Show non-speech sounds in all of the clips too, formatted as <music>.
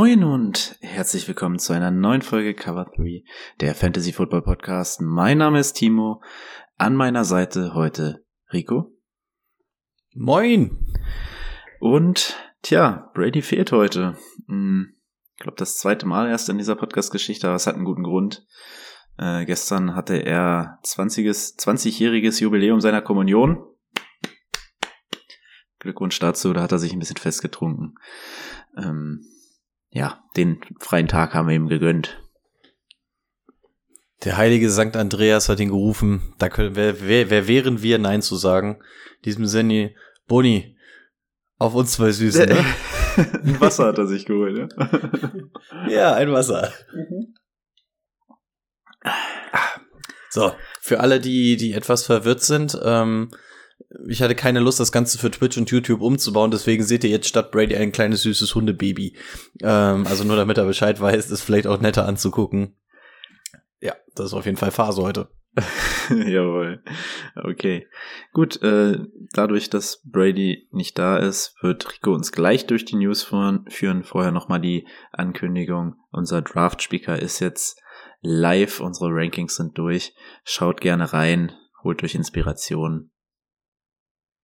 Moin und herzlich willkommen zu einer neuen Folge Cover 3, der Fantasy Football Podcast. Mein Name ist Timo. An meiner Seite heute Rico. Moin! Und tja, Brady fehlt heute. Hm, ich glaube, das zweite Mal erst in dieser Podcast-Geschichte, aber es hat einen guten Grund. Äh, gestern hatte er 20-jähriges 20 Jubiläum seiner Kommunion. Glückwunsch dazu, da hat er sich ein bisschen festgetrunken. Ähm, ja, den freien Tag haben wir ihm gegönnt. Der heilige Sankt Andreas hat ihn gerufen. Da können, wer, wer, wer wären wir, Nein zu sagen? In diesem Sinne, Boni, auf uns zwei Süßen, ne? <laughs> ein Wasser hat er sich geholt, ja? <laughs> ja, ein Wasser. So, für alle, die, die etwas verwirrt sind, ähm, ich hatte keine Lust, das Ganze für Twitch und YouTube umzubauen, deswegen seht ihr jetzt statt Brady ein kleines süßes Hundebaby. Ähm, also nur damit er Bescheid weiß, ist vielleicht auch netter anzugucken. Ja, das ist auf jeden Fall Phase heute. <laughs> Jawohl. Okay. Gut, äh, dadurch, dass Brady nicht da ist, wird Rico uns gleich durch die News führen. Vorher nochmal die Ankündigung. Unser Draft-Speaker ist jetzt live. Unsere Rankings sind durch. Schaut gerne rein. Holt euch Inspiration.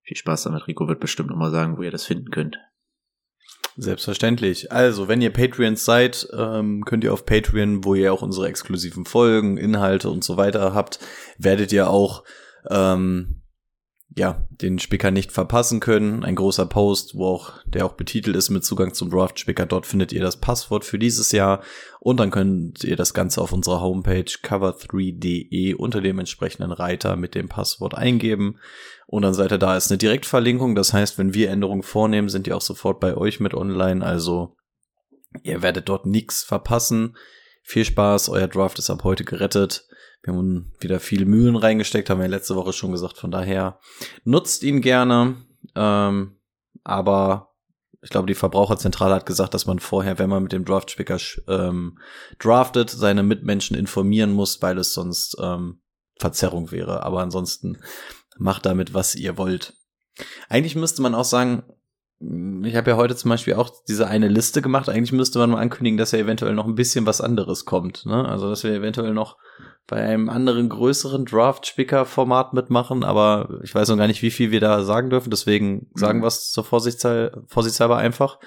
Viel Spaß damit. Rico wird bestimmt nochmal sagen, wo ihr das finden könnt. Selbstverständlich. Also, wenn ihr Patreons seid, ähm, könnt ihr auf Patreon, wo ihr auch unsere exklusiven Folgen, Inhalte und so weiter habt, werdet ihr auch ähm, ja, den Spicker nicht verpassen können. Ein großer Post, wo auch, der auch betitelt ist mit Zugang zum Draft Spicker. Dort findet ihr das Passwort für dieses Jahr und dann könnt ihr das Ganze auf unserer Homepage cover3.de unter dem entsprechenden Reiter mit dem Passwort eingeben und dann seid ihr da. Ist eine Direktverlinkung. Das heißt, wenn wir Änderungen vornehmen, sind die auch sofort bei euch mit online. Also ihr werdet dort nichts verpassen. Viel Spaß. Euer Draft ist ab heute gerettet. Wir haben wieder viele Mühen reingesteckt, haben wir letzte Woche schon gesagt. Von daher nutzt ihn gerne. Ähm, aber ich glaube, die Verbraucherzentrale hat gesagt, dass man vorher, wenn man mit dem Draft-Spicker ähm, draftet, seine Mitmenschen informieren muss, weil es sonst ähm, Verzerrung wäre. Aber ansonsten macht damit, was ihr wollt. Eigentlich müsste man auch sagen, ich habe ja heute zum Beispiel auch diese eine Liste gemacht. Eigentlich müsste man mal ankündigen, dass ja eventuell noch ein bisschen was anderes kommt. Ne? Also, dass wir eventuell noch bei einem anderen größeren Draft-Spicker-Format mitmachen, aber ich weiß noch gar nicht, wie viel wir da sagen dürfen, deswegen sagen wir es zur Vorsichtshalber, vorsichtshalber einfach.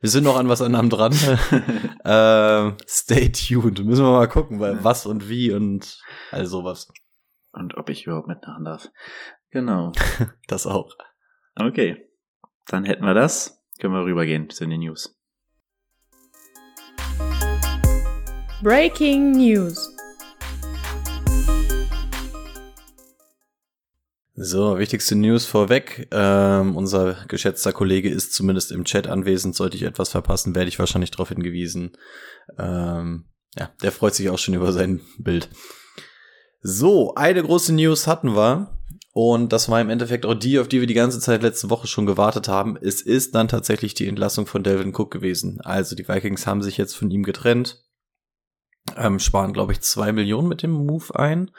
Wir sind noch an was anderem dran. <laughs> äh, stay tuned. Müssen wir mal gucken, weil was und wie und all sowas. Und ob ich überhaupt mitmachen darf. Genau. <laughs> das auch. Okay. Dann hätten wir das. Können wir rübergehen zu den News. Breaking News. So, wichtigste News vorweg. Ähm, unser geschätzter Kollege ist zumindest im Chat anwesend. Sollte ich etwas verpassen, werde ich wahrscheinlich darauf hingewiesen. Ähm, ja, der freut sich auch schon über sein Bild. So, eine große News hatten wir. Und das war im Endeffekt auch die, auf die wir die ganze Zeit letzte Woche schon gewartet haben. Es ist dann tatsächlich die Entlassung von Delvin Cook gewesen. Also die Vikings haben sich jetzt von ihm getrennt. Ähm, sparen, glaube ich, zwei Millionen mit dem Move ein.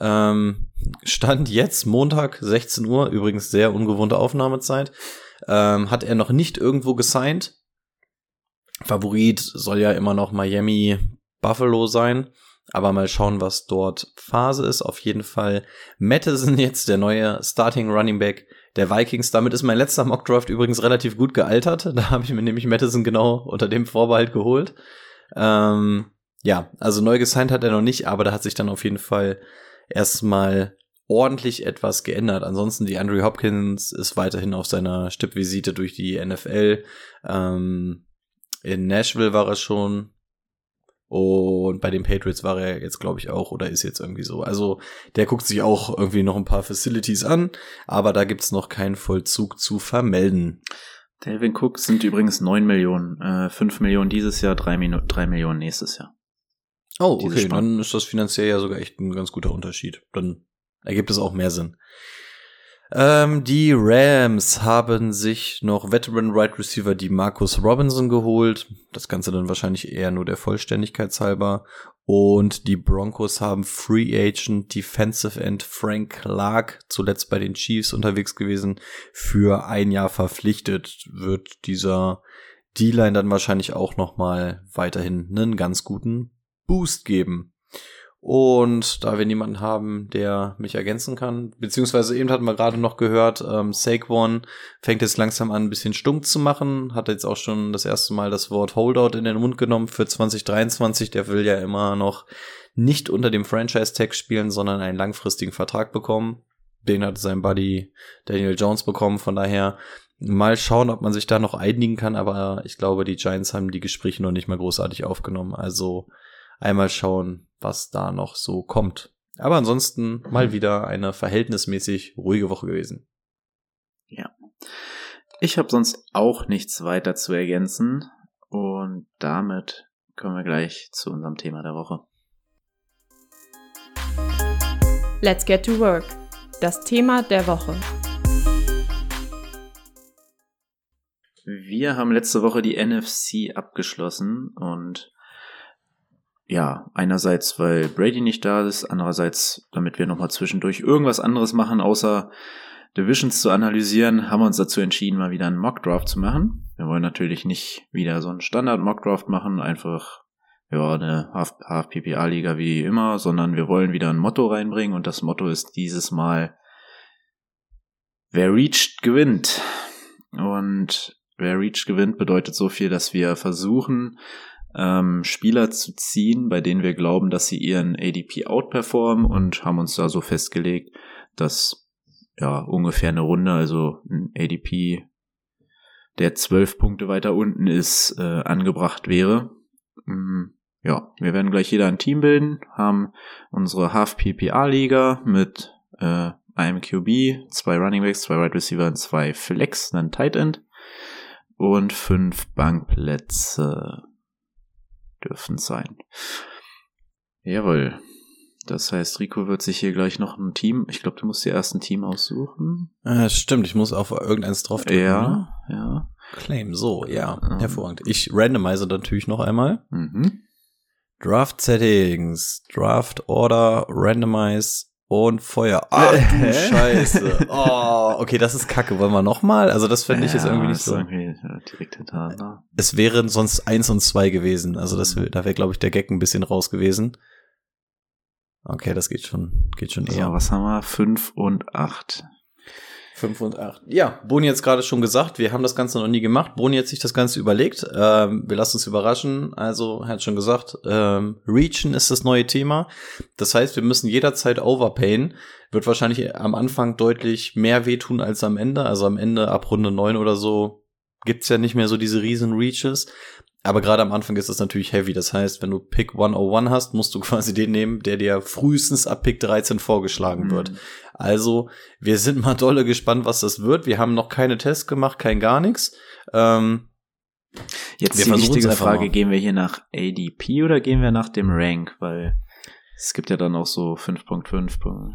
Ähm, Stand jetzt Montag 16 Uhr, übrigens sehr ungewohnte Aufnahmezeit, ähm, hat er noch nicht irgendwo gesigned. Favorit soll ja immer noch Miami Buffalo sein. Aber mal schauen, was dort Phase ist. Auf jeden Fall Madison <laughs> jetzt der neue Starting Running Back der Vikings. Damit ist mein letzter Mockdraft übrigens relativ gut gealtert. Da habe ich mir nämlich Madison genau unter dem Vorbehalt geholt. Ähm, ja, also neu gesigned hat er noch nicht, aber da hat sich dann auf jeden Fall erstmal ordentlich etwas geändert. Ansonsten die Andrew Hopkins ist weiterhin auf seiner Stippvisite durch die NFL. Ähm, in Nashville war er schon. Und bei den Patriots war er jetzt, glaube ich, auch oder ist jetzt irgendwie so. Also der guckt sich auch irgendwie noch ein paar Facilities an, aber da gibt's noch keinen Vollzug zu vermelden. Delvin Cook sind übrigens 9 Millionen. Äh, 5 Millionen dieses Jahr, 3, Minu 3 Millionen nächstes Jahr. Oh, okay, dann ist das finanziell ja sogar echt ein ganz guter Unterschied. Dann ergibt es auch mehr Sinn. Ähm, die Rams haben sich noch Veteran Right Receiver die Marcus Robinson geholt. Das Ganze dann wahrscheinlich eher nur der Vollständigkeit halber. Und die Broncos haben Free Agent Defensive End Frank Clark, zuletzt bei den Chiefs unterwegs gewesen, für ein Jahr verpflichtet. Wird dieser D-Line dann wahrscheinlich auch noch mal weiterhin einen ganz guten Boost geben. Und da wir niemanden haben, der mich ergänzen kann, beziehungsweise eben hatten wir gerade noch gehört, ähm, Saquon fängt jetzt langsam an, ein bisschen stumm zu machen, hat jetzt auch schon das erste Mal das Wort Holdout in den Mund genommen für 2023. Der will ja immer noch nicht unter dem Franchise-Tag spielen, sondern einen langfristigen Vertrag bekommen. Den hat sein Buddy Daniel Jones bekommen, von daher mal schauen, ob man sich da noch einigen kann, aber ich glaube, die Giants haben die Gespräche noch nicht mal großartig aufgenommen. Also einmal schauen, was da noch so kommt. Aber ansonsten mal wieder eine verhältnismäßig ruhige Woche gewesen. Ich habe sonst auch nichts weiter zu ergänzen. Und damit kommen wir gleich zu unserem Thema der Woche. Let's get to work. Das Thema der Woche. Wir haben letzte Woche die NFC abgeschlossen und ja, einerseits, weil Brady nicht da ist, andererseits, damit wir nochmal zwischendurch irgendwas anderes machen, außer Divisions zu analysieren, haben wir uns dazu entschieden, mal wieder einen Mockdraft zu machen. Wir wollen natürlich nicht wieder so einen Standard-Mockdraft machen, einfach ja, eine Half-PPA-Liga wie immer, sondern wir wollen wieder ein Motto reinbringen und das Motto ist dieses Mal, wer reached, gewinnt. Und wer reached, gewinnt bedeutet so viel, dass wir versuchen, ähm, Spieler zu ziehen, bei denen wir glauben, dass sie ihren ADP outperformen und haben uns da so festgelegt, dass ja ungefähr eine Runde, also ein ADP, der zwölf Punkte weiter unten ist, äh, angebracht wäre. Mm, ja, wir werden gleich jeder ein Team bilden, haben unsere Half-PPA-Liga mit äh, einem QB, zwei Running Backs, zwei Wide Receiver und zwei Flex, einen Tight End und fünf Bankplätze dürfen sein. Jawohl. Das heißt, Rico wird sich hier gleich noch ein Team, ich glaube, du musst dir erst ein Team aussuchen. Äh, stimmt, ich muss auf irgendeins drauf drücken. Ja, ne? ja. Claim, so, ja, Ähm. hervorragend. Ich randomize natürlich noch einmal. Mhm. Draft Settings, Draft Order, Randomize und Feuer. <laughs> Ach du Scheiße. Oh, okay, das ist kacke. Wollen wir nochmal? Also das fände ich jetzt Ja, irgendwie nicht so. Irgendwie direkt hintereinander. Es wären sonst eins und zwei gewesen. Also das, wär- da wäre, glaube ich, der Gag ein bisschen raus gewesen. Okay, das geht schon, geht schon So, eher. was haben wir? Fünf und acht. 5 und 8. Ja, Boni jetzt gerade schon gesagt, wir haben das Ganze noch nie gemacht. Boni hat sich das Ganze überlegt. Ähm, wir lassen uns überraschen. Also, er hat schon gesagt, ähm, Reachen ist das neue Thema. Das heißt, wir müssen jederzeit overpayen. Wird wahrscheinlich am Anfang deutlich mehr wehtun als am Ende. Also am Ende ab Runde 9 oder so gibt's ja nicht mehr so diese riesen Reaches. Aber gerade am Anfang ist es natürlich heavy. Das heißt, wenn du Pick 101 hast, musst du <laughs> quasi den nehmen, der dir frühestens ab Pick 13 vorgeschlagen wird. Also, wir sind mal dolle gespannt, was das wird. Wir haben noch keine Tests gemacht, kein gar nichts. Ähm, Jetzt die wichtige Frage, mal. gehen wir hier nach ADP oder gehen wir nach dem Rank? Weil es gibt ja dann auch so 5.5. Punkt-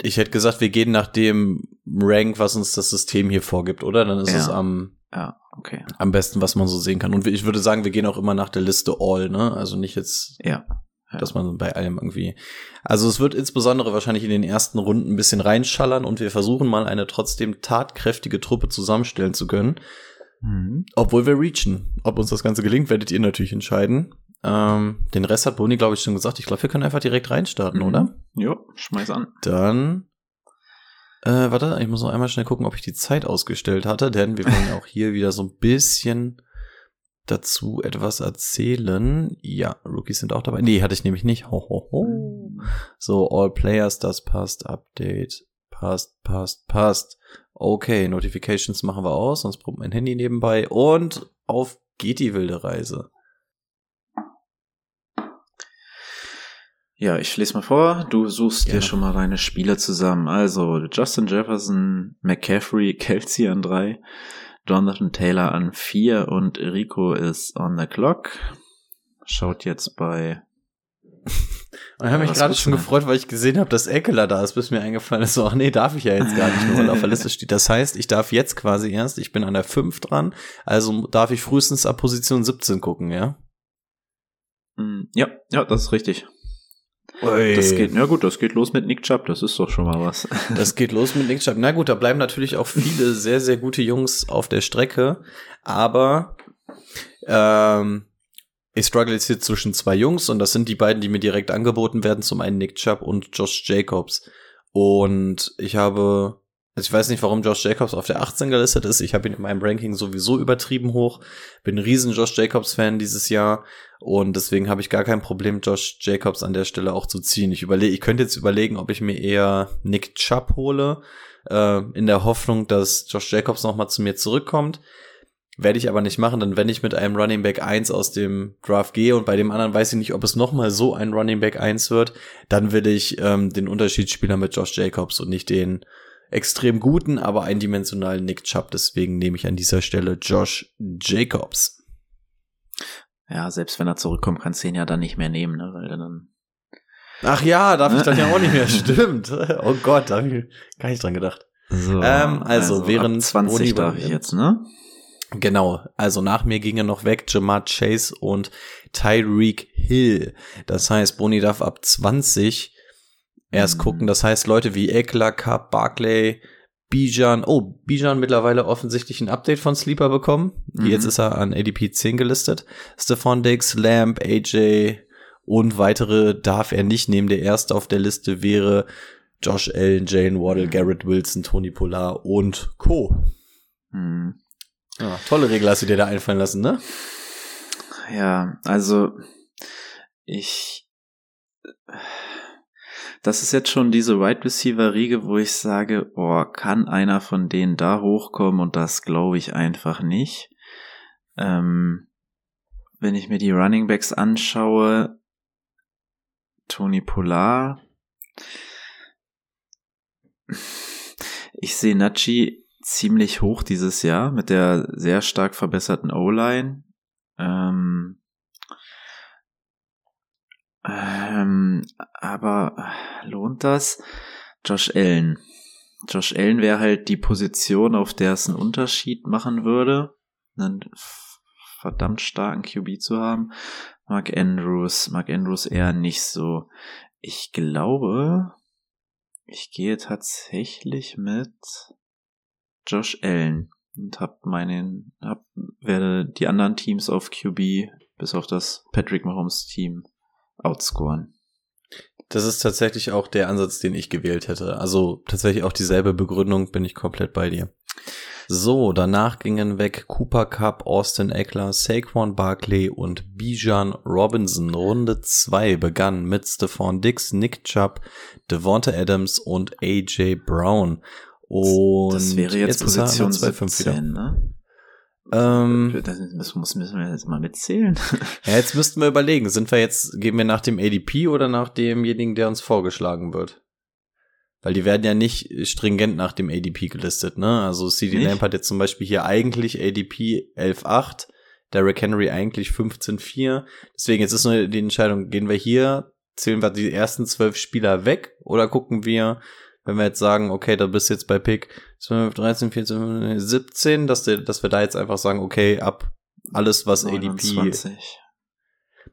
ich hätte gesagt, wir gehen nach dem Rank, was uns das System hier vorgibt, oder? Dann ist Ja. es am, Ja, okay. am besten, was man so sehen kann. Und ich würde sagen, wir gehen auch immer nach der Liste All, ne? Also nicht jetzt, Ja. Ja. dass man bei allem irgendwie. Also es wird insbesondere wahrscheinlich in den ersten Runden ein bisschen reinschallern und wir versuchen mal eine trotzdem tatkräftige Truppe zusammenstellen zu können. Mhm. Obwohl wir reachen. Ob uns das Ganze gelingt, werdet ihr natürlich entscheiden. Ähm, den Rest hat Boni, glaube ich, schon gesagt. Ich glaube, wir können einfach direkt reinstarten, Mhm. oder? Jo, schmeiß an. Dann, äh, warte, ich muss noch einmal schnell gucken, ob ich die Zeit ausgestellt hatte, denn wir wollen <laughs> auch hier wieder so ein bisschen dazu etwas erzählen. Ja, Rookies sind auch dabei. Nee, hatte ich nämlich nicht. Ho, ho, ho. So, All Players, das passt. Update, passt, passt, passt. Okay, Notifications machen wir aus, sonst brummt mein Handy nebenbei. Und auf geht die wilde Reise. Ja, ich lese mal vor. Du suchst Gerne. dir schon mal deine Spieler zusammen. Also Justin Jefferson, McCaffrey, Kelsey an drei, Jonathan Taylor an 4 und Rico ist on the clock. Schaut jetzt bei <laughs> ich habe mich gerade schon gefreut, weil ich gesehen habe, dass Eckler da ist, bis mir eingefallen ist, so, ach nee, darf ich ja jetzt gar nicht, nur weil auf der Liste steht. Das heißt, ich darf jetzt quasi erst, ich bin an der 5 dran, also darf ich frühestens ab Position 17 gucken, ja? Mm, ja, ja, das ist richtig. Ui. Das geht, ja gut, das geht los mit Nick Chubb, das ist doch schon mal was. <laughs> Das geht los mit Nick Chubb. Na gut, da bleiben natürlich auch viele sehr, sehr gute Jungs auf der Strecke, aber ähm, ich struggle jetzt hier zwischen zwei Jungs und das sind die beiden, die mir direkt angeboten werden. Zum einen Nick Chubb und Josh Jacobs. Und ich habe, also ich weiß nicht, warum Josh Jacobs auf der 18 gelistet ist. Ich habe ihn in meinem Ranking sowieso übertrieben hoch. Bin ein riesen Josh Jacobs Fan dieses Jahr und deswegen habe ich gar kein Problem, Josh Jacobs an der Stelle auch zu ziehen. Ich überlege, ich könnte jetzt überlegen, ob ich mir eher Nick Chubb hole, äh, in der Hoffnung, dass Josh Jacobs nochmal zu mir zurückkommt. Werde ich aber nicht machen, dann wenn ich mit einem Running Back 1 aus dem Draft gehe und bei dem anderen weiß ich nicht, ob es nochmal so ein Running Back 1 wird, dann will ich ähm, den Unterschiedsspieler mit Josh Jacobs und nicht den extrem guten, aber eindimensionalen Nick Chubb. Deswegen nehme ich an dieser Stelle Josh Jacobs. Ja, selbst wenn er zurückkommt, kannst du ihn ja dann nicht mehr nehmen, ne? weil dann. Ach ja, darf ich dann ja auch nicht mehr. <laughs> Stimmt. Oh Gott, da habe ich gar nicht dran gedacht. So, Ähm, also, während 20 Boni darf ich jetzt, ne? Genau, also nach mir gingen noch weg Jamar Chase und Tyreek Hill. Das heißt, Boni darf ab 20 erst Mhm. gucken. Das heißt, Leute wie Eckler, Cup, Barclay, Bijan, oh, Bijan mittlerweile offensichtlich ein Update von Sleeper bekommen. Mhm. Jetzt ist er an ADP 10 gelistet. Stephon Diggs, Lamb, AJ und weitere darf er nicht nehmen. Der erste auf der Liste wäre Josh Allen, Jane Waddle, Garrett Wilson, Tony Pollard und Co. Hm. Ja, tolle Regel hast du dir da einfallen lassen, ne? Ja, also ich. Das ist jetzt schon diese Wide Receiver Riege, wo ich sage, oh, kann einer von denen da hochkommen und das glaube ich einfach nicht. Ähm, wenn ich mir die Running Backs anschaue, Tony Pollard, ich sehe Nachi ziemlich hoch dieses Jahr mit der sehr stark verbesserten O-Line. Ähm, ähm, aber lohnt das? Josh Allen. Josh Allen wäre halt die Position, auf der es einen Unterschied machen würde, einen verdammt starken QB zu haben. Mark Andrews, Mark Andrews eher nicht so. Ich glaube, ich gehe tatsächlich mit Josh Allen und hab meinen, hab, werde die anderen Teams auf QB bis auf das Patrick Mahomes Team outscoren. Das ist tatsächlich auch der Ansatz, den ich gewählt hätte. Also tatsächlich auch dieselbe Begründung, bin ich komplett bei dir. So, danach gingen weg Cooper Cup, Austin Eckler, Saquon Barkley und Bijan Robinson. Runde 2 begann mit Stephon Dix, Nick Chubb, Devonta Adams und AJ Brown. Und das wäre jetzt, der Position 2-5 17, ne? Ähm, Das müssen, wir jetzt mal mitzählen. <laughs> ja, jetzt müssten wir überlegen, sind wir jetzt, gehen wir nach dem ADP oder nach demjenigen, der uns vorgeschlagen wird? Weil die werden ja nicht stringent nach dem ADP gelistet, ne? Also CD Nicht? Lamp hat jetzt zum Beispiel hier eigentlich ADP 11.8, Derrick Henry eigentlich 15.4. Deswegen jetzt ist nur die Entscheidung, gehen wir hier, zählen wir die ersten zwölf Spieler weg oder gucken wir, wenn wir jetzt sagen, okay, da bist du jetzt bei Pick 12, 13, 14, 17, dass, der, dass wir da jetzt einfach sagen, okay, ab alles, was ADP 29.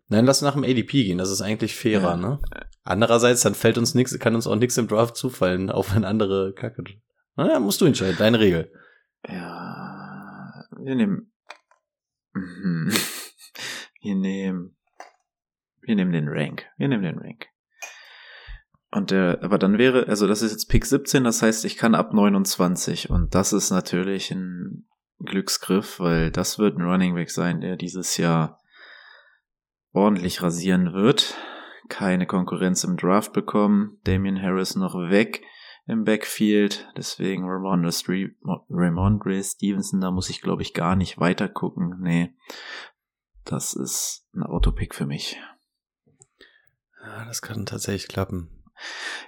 Nein, lass nach dem ADP gehen, das ist eigentlich fairer, Ja. ne? Andererseits, dann fällt uns nichts, kann uns auch nichts im Draft zufallen, <laughs> auch wenn andere Kacke. Naja, musst du entscheiden, deine Regel. Ja, wir nehmen. <laughs> Wir nehmen. Wir nehmen den Rank. Wir nehmen den Rank. Und der, aber dann wäre, also das ist jetzt Pick 17, das heißt, ich kann ab 29 und das ist natürlich ein Glücksgriff, weil das wird ein Running Back sein, der dieses Jahr ordentlich rasieren wird. Keine Konkurrenz im Draft bekommen. Damian Harris noch weg im Backfield. Deswegen Ramondre Stevenson, da muss ich glaube ich gar nicht weiter gucken. Nee, das ist ein Autopick für mich. Ja, das kann tatsächlich klappen.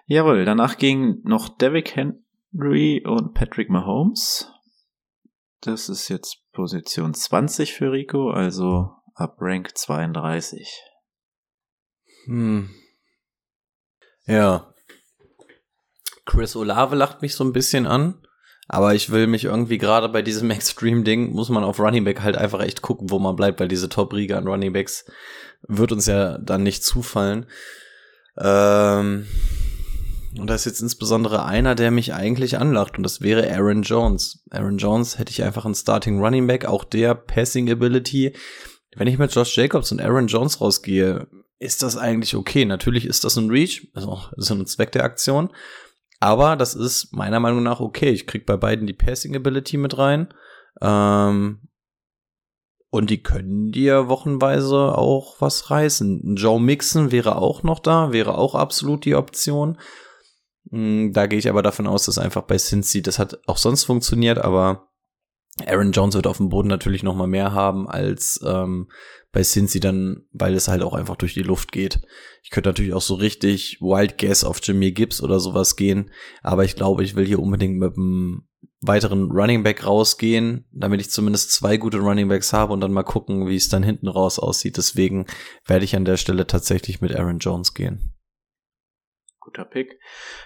Jawohl, danach ging noch Derrick Henry und Patrick Mahomes. Das ist jetzt Position 20 für Rico, also ab Rank 32. Hm. Ja. Chris Olave lacht mich so ein bisschen an. Aber ich will mich irgendwie gerade bei diesem <laughs> Extreme-Ding, muss man auf Running Back halt einfach echt gucken, wo man bleibt, weil diese Top-Riege an Running Backs wird uns ja dann nicht zufallen. Ähm, und da ist jetzt insbesondere einer, der mich eigentlich anlacht, und das wäre Aaron Jones. Aaron Jones hätte ich einfach einen Starting Running Back, auch der Passing Ability. Wenn ich mit Josh Jacobs und Aaron Jones rausgehe, ist das eigentlich okay. Natürlich ist das ein Reach, also ist ein Zweck der Aktion. Aber das ist meiner Meinung nach okay. Ich krieg bei beiden die Passing Ability mit rein. Ähm, und die können dir wochenweise auch was reißen. Joe Mixon wäre auch noch da, wäre auch absolut die Option. Hm, da gehe ich aber davon aus, dass einfach bei Cincy, das hat auch sonst funktioniert, aber Aaron Jones wird auf dem Boden natürlich noch mal mehr haben als ähm, bei Cincy dann, weil es halt auch einfach durch die Luft geht. Ich könnte natürlich auch so richtig Wild Guess auf Jimmy Gibbs oder sowas gehen, aber ich glaube, ich will hier unbedingt mit einem weiteren Running Back rausgehen, damit ich zumindest zwei gute Running Backs habe und dann mal gucken, wie es dann hinten raus aussieht. Deswegen werde ich an der Stelle tatsächlich mit Aaron Jones gehen. Guter Pick.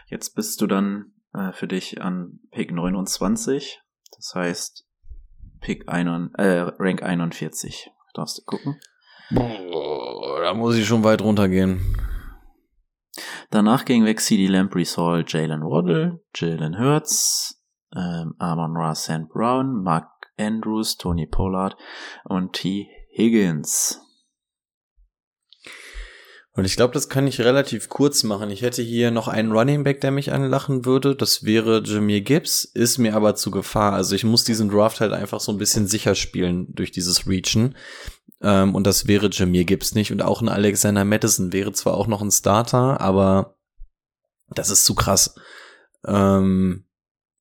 Jetzt bist du dann äh, für dich an Pick 29. Das heißt, Pick ein, äh, Rank 41. Darfst du gucken? Boah, da muss ich schon weit runtergehen. Danach ging weg CD Lamprey, Saul, Jalen Waddle, Jalen Hurts, ähm, Amon Ra St. Brown, Mark Andrews, Tony Pollard und T. Higgins. Und ich glaube, das kann ich relativ kurz machen. Ich hätte hier noch einen Running Back, der mich anlachen würde. Das wäre Jameer Gibbs, ist mir aber zu Gefahr. Also ich muss diesen Draft halt einfach so ein bisschen sicher spielen durch dieses Reachen. Ähm, und das wäre Jameer Gibbs nicht. Und auch ein Alexander Madison wäre zwar auch noch ein Starter, aber das ist zu krass. Ähm,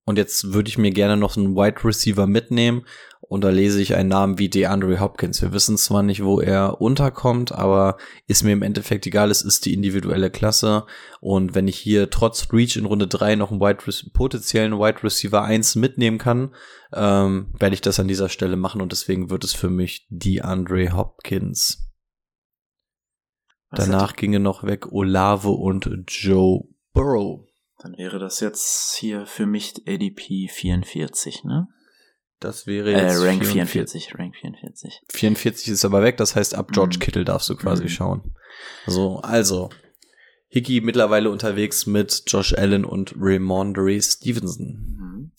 und jetzt würde ich mir gerne noch einen Wide Receiver mitnehmen. Und da lese ich einen Namen wie DeAndre Hopkins. Wir wissen zwar nicht, wo er unterkommt, aber ist mir im Endeffekt egal. Es ist die individuelle Klasse. Und wenn ich hier trotz Reach in Runde 3 noch einen Wide potenziellen Wide Receiver 1 mitnehmen kann, ähm, werde ich das an dieser Stelle machen. Und deswegen wird es für mich DeAndre Hopkins. Was Danach ginge noch weg Olave und Joe Burrow. Dann wäre das jetzt hier für mich ADP 44, ne? Das wäre jetzt äh, Rank 44. 44. Rank 44. 44 ist aber weg, das heißt ab George mhm. Kittle darfst du quasi mhm. schauen. So, also Hickey mittlerweile unterwegs mit Josh Allen und Raymondre Stevenson. Mhm.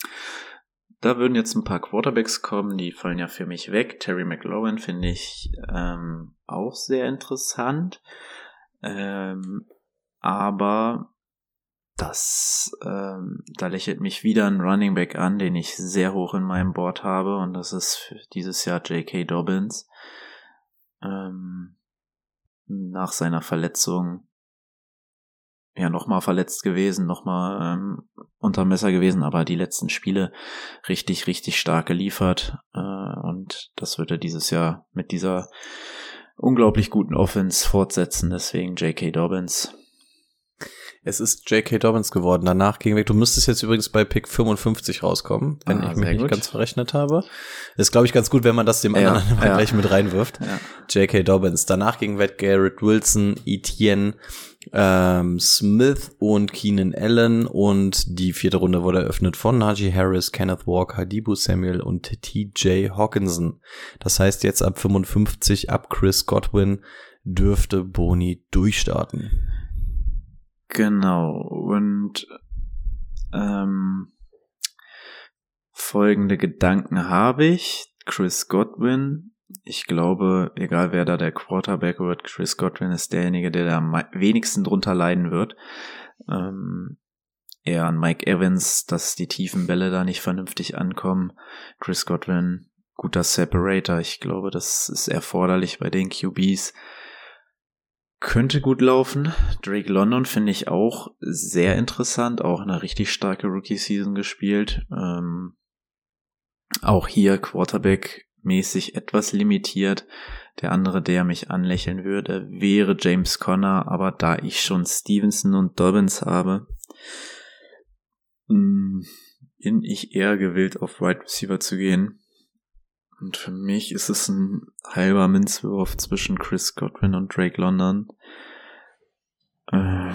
Da würden jetzt ein paar Quarterbacks kommen, die fallen ja für mich weg. Terry McLaurin finde ich ähm, auch sehr interessant. Ähm, aber das, ähm, da lächelt mich wieder ein Running Back an, den ich sehr hoch in meinem Board habe, und das ist dieses Jahr J.K. Dobbins. Ähm, nach seiner Verletzung ja nochmal verletzt gewesen, nochmal ähm, unter Messer gewesen, aber die letzten Spiele richtig, richtig stark geliefert. Äh, und das wird er dieses Jahr mit dieser unglaublich guten Offense fortsetzen. Deswegen J.K. Dobbins es ist J.K. Dobbins geworden. Danach ging weg. Du müsstest jetzt übrigens bei Pick 55 rauskommen, wenn ah, ich mich nicht ganz verrechnet habe. ist, glaube ich, ganz gut, wenn man das dem anderen <laughs> ja, gleich mit reinwirft. Ja. J.K. Dobbins. Danach ging weg Garrett Wilson, Etienne, ähm, Smith und Keenan Allen und die vierte Runde wurde eröffnet von Najee Harris, Kenneth Walker, Debo Samuel und T.J. Hawkinson. Das heißt jetzt ab 55, ab Chris Godwin dürfte Boni durchstarten. Genau. Und ähm, folgende Gedanken habe ich. Chris Godwin. Ich glaube, egal wer da der Quarterback wird, Chris Godwin ist derjenige, der da am wenigsten drunter leiden wird. Ähm, eher an Mike Evans, dass die tiefen Bälle da nicht vernünftig ankommen. Chris Godwin, guter Separator. Ich glaube, das ist erforderlich bei den QBs. Könnte gut laufen. Drake London finde ich auch sehr interessant, auch eine richtig starke Rookie-Season gespielt. Ähm, auch hier Quarterback-mäßig etwas limitiert. Der andere, der mich anlächeln würde, wäre James Conner, aber da ich schon Stevenson und Dobbins habe, mm, bin ich eher gewillt, auf Wide Receiver zu gehen. Und für mich ist es ein halber Minzwurf zwischen Chris Godwin und Drake London. Äh.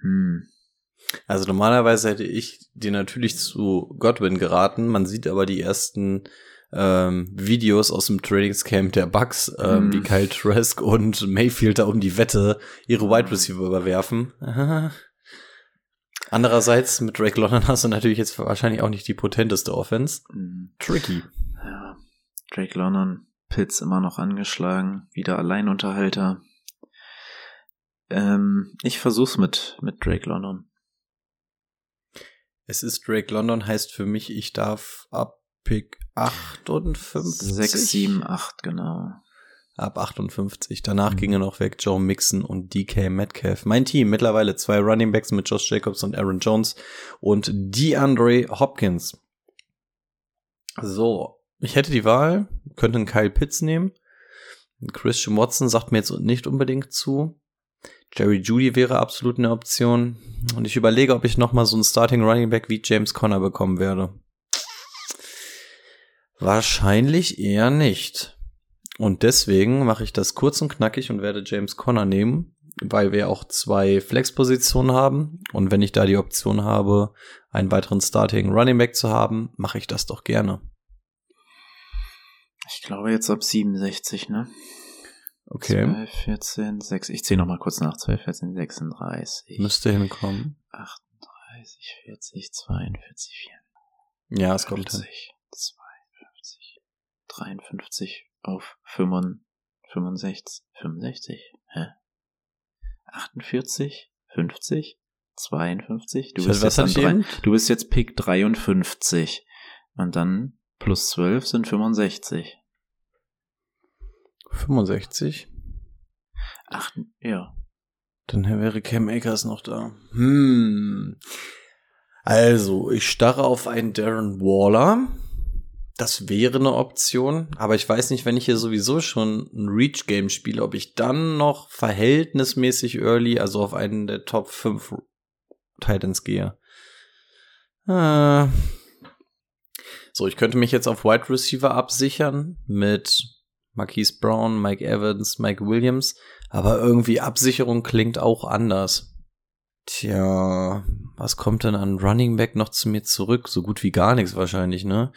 Hm. Also normalerweise hätte ich dir natürlich zu Godwin geraten. Man sieht aber die ersten ähm, Videos aus dem Trainingscamp der Bucks, ähm, Mhm. wie Kyle Trask und Mayfield da um die Wette ihre Wide Receiver überwerfen. Aha. <laughs> Andererseits mit Drake London hast du natürlich jetzt wahrscheinlich auch nicht die potenteste Offense. Hm. Tricky. Ja. Drake London, Pitts immer noch angeschlagen, wieder Alleinunterhalter. Ähm, ich versuch's mit, mit Drake London. Es ist Drake London, heißt für mich, ich darf ab Pick 58. 6, 7, 8, genau. Ab 58. Danach gingen noch weg Joe Mixon und DK Metcalf. Mein Team mittlerweile zwei Running Backs mit Josh Jacobs und Aaron Jones und DeAndre Hopkins. So, ich hätte die Wahl, könnte einen Kyle Pitts nehmen. Christian Watson sagt mir jetzt nicht unbedingt zu. Jerry Judy wäre absolut eine Option. Und ich überlege, ob ich noch mal so einen Starting Running Back wie James Conner bekommen werde. Wahrscheinlich eher nicht. Und deswegen mache ich das kurz und knackig und werde James Conner nehmen, weil wir auch zwei Flex-Positionen haben. Und wenn ich da die Option habe, einen weiteren Starting Running Back zu haben, mache ich das doch gerne. Ich glaube jetzt ab 67, ne? Okay. 12, 14, 6. Ich zähle nochmal kurz nach. 12, 14, 36. Müsste hinkommen. 38, 40, 42, Ja, es kommt hin. 54, 52, 53 auf 65, 65, 65. Hä? 48, 50, 52. Du Ich bist, jetzt an drei, du bist jetzt Pick 53. Und dann plus 12 sind 65. 65. Ach, ja. Dann wäre Cam Akers noch da. Hm. Also, ich starre auf einen Darren Waller. Das wäre eine Option, aber ich weiß nicht, wenn ich hier sowieso schon ein Reach-Game spiele, ob ich dann noch verhältnismäßig early, also auf einen der Top 5 Titans gehe. Äh. So, ich könnte mich jetzt auf Wide Receiver absichern mit Marquise Brown, Mike Evans, Mike Williams. Aber irgendwie Absicherung klingt auch anders. Tja, was kommt denn an Running Back noch zu mir zurück? So gut wie gar nichts wahrscheinlich, ne?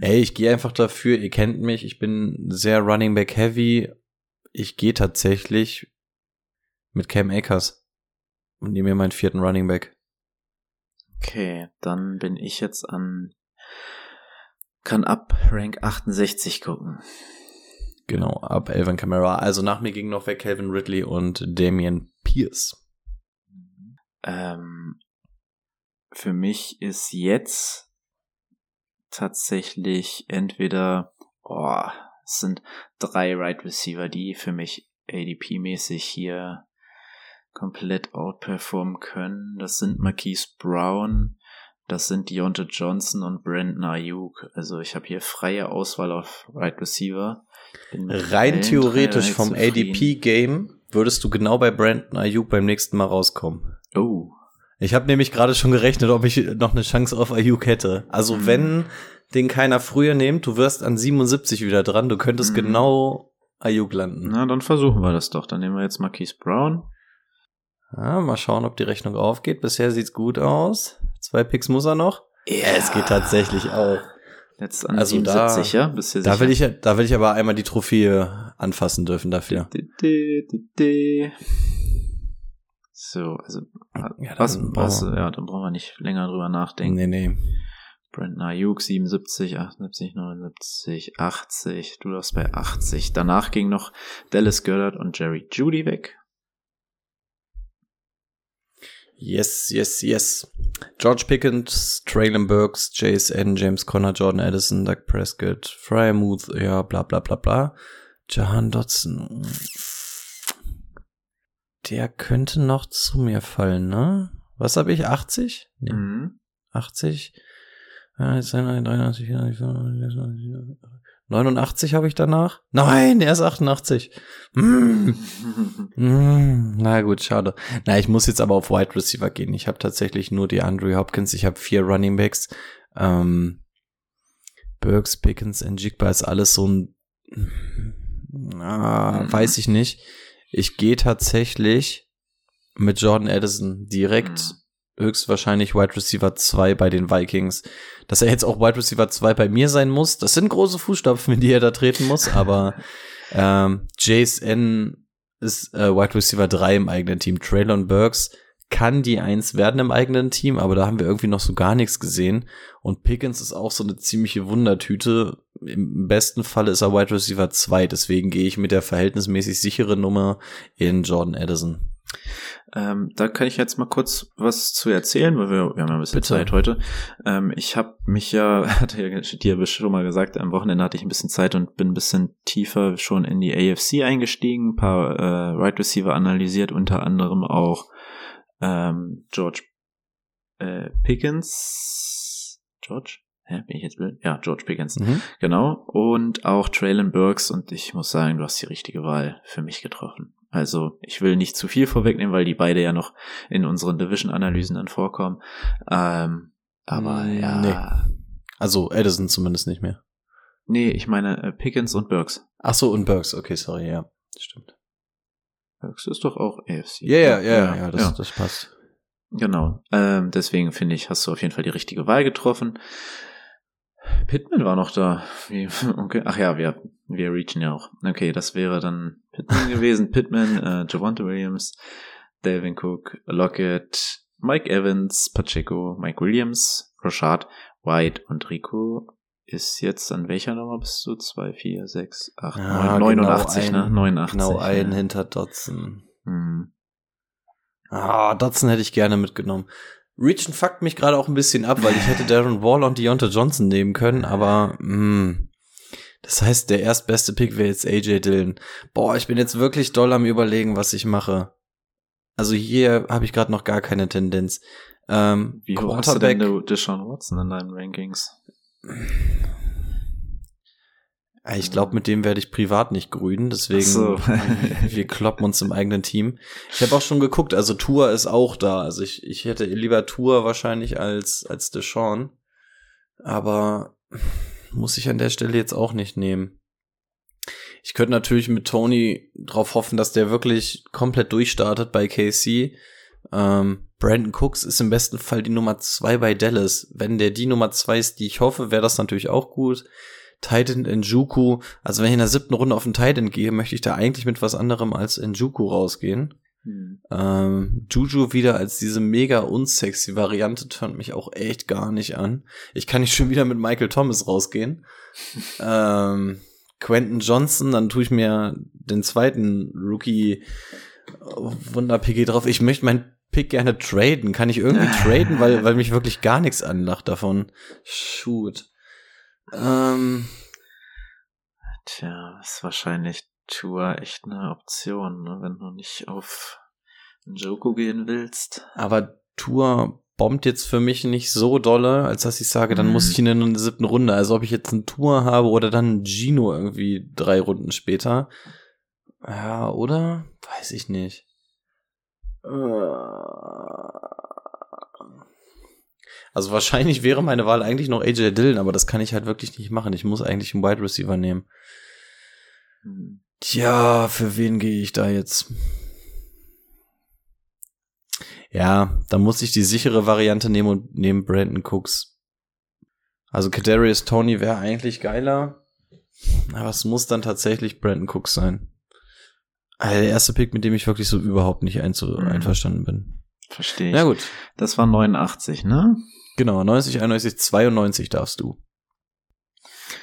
Ey, ich gehe einfach dafür, ihr kennt mich, ich bin sehr Running Back heavy. Ich gehe tatsächlich mit Cam Akers und nehme mir meinen vierten Running Back. Okay, dann bin ich jetzt an, kann ab Rank 68 gucken. Genau, ab Elvin Kamara. Also nach mir ging noch weg Calvin Ridley und Damian Pierce. Ähm, für mich ist jetzt tatsächlich entweder, oh, es sind drei Right Receiver, die für mich ADP-mäßig hier komplett outperformen können. Das sind Marquise Brown, das sind Deontay Johnson und Brandon Ayuk. Also ich habe hier freie Auswahl auf Right Receiver. Rein theoretisch vom. ADP-Game würdest du genau bei Brandon Ayuk beim nächsten Mal rauskommen. Oh, Ich habe nämlich gerade schon gerechnet, ob ich noch eine Chance auf Ayuk hätte. Also Mhm. wenn den keiner früher nimmt, du wirst an 77 wieder dran, du könntest Mhm. genau Ayuk landen. na dann versuchen wir das doch. Dann nehmen wir jetzt Marquise Brown. Ja, mal schauen, ob die Rechnung aufgeht. Bisher sieht's gut aus. Zwei Picks muss er noch. Ja, es geht tatsächlich auch. Jetzt an Also 77, da- ja? Bist du Da will, ich, da will ich aber einmal die Trophäe anfassen dürfen dafür. Di, di, di. So, also Ja, dann was, brauchen was, wir- ja, dann brauchen wir nicht länger drüber nachdenken. Nee, nee. Brandon Ayuk 77, 78, 79, 80. Du darfst bei 80. Danach ging noch Dallas Goddard und Jerry Judy weg. Yes, yes, yes. George Pickens, Traylon Burks, JSN, James Conner, Jordan Addison, Doug Prescott, Fryermuth, ja, bla bla bla bla. Jahan Dotson. Der könnte noch zu mir fallen, ne? Was habe ich? 80? Nee, Mhm. 80? Ja, jetzt sind 83, 84, 85, 89 habe ich danach? Nein, er ist 88. Mm. Mm, na gut, schade. Na, ich muss jetzt aber auf Wide Receiver gehen. Ich habe tatsächlich nur die Andrew Hopkins. Ich habe vier Running Backs. Ähm, Burks, Pickens, Njigba ist alles so ein, ah, Mhm. weiß ich nicht. Ich gehe tatsächlich mit Jordan Addison direkt Mhm. Höchstwahrscheinlich Wide Receiver 2 bei den Vikings. Dass er jetzt auch Wide Receiver 2 bei mir sein muss, das sind große Fußstapfen, in die er da treten muss, <laughs> aber ähm, JSN ist äh, Wide Receiver 3 im eigenen Team. Traylon Burks kann die Eins werden im eigenen Team, aber da haben wir irgendwie noch so gar nichts gesehen. Und Pickens ist auch so eine ziemliche Wundertüte. Im besten Falle ist er Wide Receiver 2, deswegen gehe ich mit der verhältnismäßig sichere Nummer in Jordan Addison. Ähm, da kann ich jetzt mal kurz was zu erzählen, weil wir, wir haben ja ein bisschen Bitte. Zeit heute. Ähm, ich habe mich ja, <laughs> hatte ja dir schon mal gesagt, am Wochenende hatte ich ein bisschen Zeit und bin ein bisschen tiefer schon in die AFC eingestiegen, ein paar äh, Right Receiver analysiert, unter anderem auch ähm, George äh, Pickens. George? Hä, bin ich jetzt blöd? Ja, George Pickens. Mhm. Genau. Und auch Traylon Burks. Und ich muss sagen, du hast die richtige Wahl für mich getroffen. Also ich will nicht zu viel vorwegnehmen, weil die beide ja noch in unseren Division-Analysen dann vorkommen. Ähm, aber Mm, ja. nee. Also Addison zumindest nicht mehr. Nee, ich meine äh, Pickens und Burks. Ach so, und Burks, okay, sorry, ja. Stimmt. Burks ist doch auch AFC. Ja, ja, ja, ja, ja, das, das passt. Genau. Ähm, deswegen finde ich, hast du auf jeden Fall die richtige Wahl getroffen. Pittman war noch da. <laughs> Okay. Ach ja, wir, wir reachen ja auch. Okay, das wäre dann Pittman <laughs> gewesen. Pittman, äh, Javante Williams, Delvin Cook, Lockett, Mike Evans, Pacheco, Mike Williams, Rashad, White und Rico. Ist jetzt an welcher Nummer bist du? 2, 4, 6, 8, Ja, 9, 89, genau ne? ein- 89. Genau ein ja. hinter Dotson. Hm. Ah, Dotson hätte ich gerne mitgenommen. Reachen fuckt mich gerade auch ein bisschen ab, weil ich hätte <laughs> Darren Waller und Deontay Johnson nehmen können, aber mh, das heißt, der erstbeste Pick wäre jetzt AJ Dillon. Boah, ich bin jetzt wirklich doll am überlegen, was ich mache. Also hier habe ich gerade noch gar keine Tendenz. Ähm, Wie hoch hast du denn Deshaun Watson in deinen Rankings? Ich glaube, mit dem werde ich privat nicht grün, deswegen so. <laughs> wir kloppen uns im eigenen Team. Ich habe auch schon geguckt, also Tour ist auch da. Also ich, ich hätte lieber Tour wahrscheinlich als als Deshaun, aber muss ich an der Stelle jetzt auch nicht nehmen. Ich könnte natürlich mit Tony drauf hoffen, dass der wirklich komplett durchstartet bei KC. Ähm, Brandon Cooks ist im besten Fall die Nummer zwei bei Dallas. Wenn der die Nummer zwei ist, die ich hoffe, wäre das natürlich auch gut. Titan Njuku, also wenn ich in der siebten Runde auf den Titan gehe, möchte ich da eigentlich mit was anderem als Njuku rausgehen. Hm. Ähm, Juju wieder als diese mega unsexy Variante turnt mich auch echt gar nicht an. Ich kann nicht schon wieder mit Michael Thomas rausgehen. <laughs> ähm, Quentin Johnson, dann tue ich mir den zweiten Rookie Wunder-PG drauf. Ich möchte meinen Pick gerne traden. Kann ich irgendwie <laughs> traden, weil, weil mich wirklich gar nichts anlacht davon. Shoot. Ähm, Tja, ist wahrscheinlich Tour echt eine Option, ne? wenn du nicht auf Joko gehen willst. aber Tour bombt jetzt für mich nicht so dolle, als dass ich sage, dann muss ich ihn in der siebten Runde. Also ob ich jetzt einen Tour habe oder dann einen Gino irgendwie drei Runden später. Ja, oder? Weiß ich nicht. Also wahrscheinlich wäre meine Wahl eigentlich noch AJ Dillon, aber das kann ich halt wirklich nicht machen. Ich muss eigentlich einen Wide Receiver nehmen. Hm. Tja, für wen gehe ich da jetzt? Ja, da muss ich die sichere Variante nehmen und nehme Brandon Cooks. Also Kadarius Tony wäre eigentlich geiler, aber es muss dann tatsächlich Brandon Cooks sein. Also der erste Pick, mit dem ich wirklich so überhaupt nicht einzu Mhm. einverstanden bin. Verstehe ich. Na gut, Das war 89, ne? Genau, 90, 91, 92 darfst du.